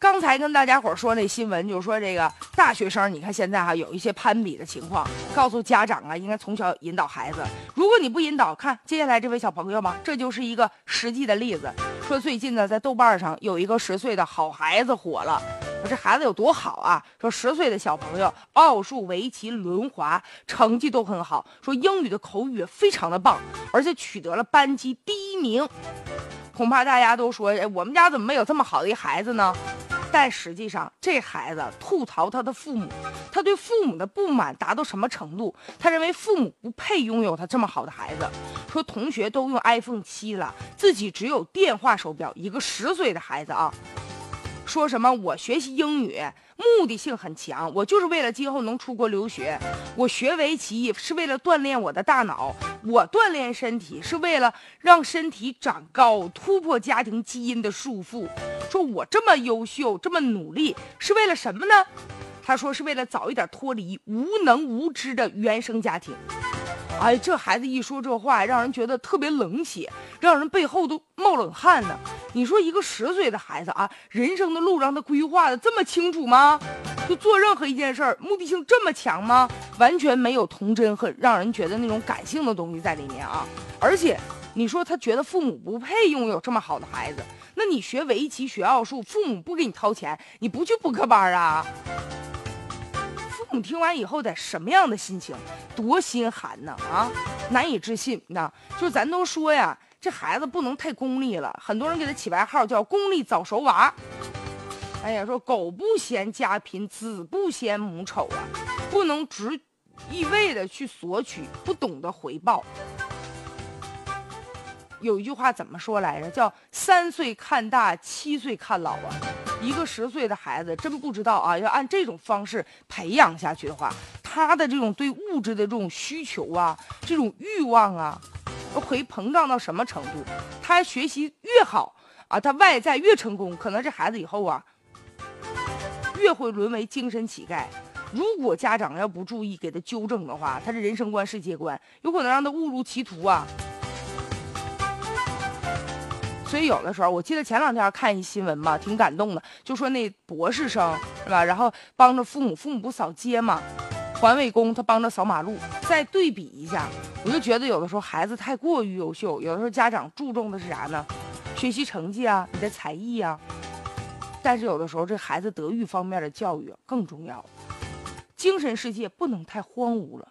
刚才跟大家伙说那新闻，就是说这个大学生，你看现在哈有一些攀比的情况，告诉家长啊，应该从小引导孩子。如果你不引导，看接下来这位小朋友吧，这就是一个实际的例子。说最近呢，在豆瓣上有一个十岁的好孩子火了，说这孩子有多好啊？说十岁的小朋友奥数、围棋、轮滑成绩都很好，说英语的口语非常的棒，而且取得了班级第一名。恐怕大家都说，哎，我们家怎么没有这么好的一孩子呢？但实际上，这孩子吐槽他的父母，他对父母的不满达到什么程度？他认为父母不配拥有他这么好的孩子。说同学都用 iPhone 七了，自己只有电话手表。一个十岁的孩子啊，说什么我学习英语目的性很强，我就是为了今后能出国留学。我学围棋是为了锻炼我的大脑，我锻炼身体是为了让身体长高，突破家庭基因的束缚。说我这么优秀，这么努力，是为了什么呢？他说是为了早一点脱离无能无知的原生家庭。哎，这孩子一说这话，让人觉得特别冷血，让人背后都冒冷汗呢。你说一个十岁的孩子啊，人生的路让他规划的这么清楚吗？就做任何一件事儿，目的性这么强吗？完全没有童真和让人觉得那种感性的东西在里面啊！而且你说他觉得父母不配拥有这么好的孩子。那你学围棋、学奥数，父母不给你掏钱，你不去补课班啊？父母听完以后得什么样的心情？多心寒呢啊！难以置信呐！就是咱都说呀，这孩子不能太功利了。很多人给他起外号叫“功利早熟娃”。哎呀，说狗不嫌家贫，子不嫌母丑啊，不能只一味的去索取，不懂得回报。有一句话怎么说来着？叫三岁看大，七岁看老啊！一个十岁的孩子真不知道啊，要按这种方式培养下去的话，他的这种对物质的这种需求啊，这种欲望啊，会膨胀到什么程度？他学习越好啊，他外在越成功，可能这孩子以后啊，越会沦为精神乞丐。如果家长要不注意给他纠正的话，他的人生观、世界观有可能让他误入歧途啊！所以有的时候，我记得前两天看一新闻吧，挺感动的，就说那博士生是吧，然后帮着父母，父母不扫街嘛，环卫工他帮着扫马路。再对比一下，我就觉得有的时候孩子太过于优秀，有的时候家长注重的是啥呢？学习成绩啊，你的才艺啊。但是有的时候这孩子德育方面的教育更重要，精神世界不能太荒芜了。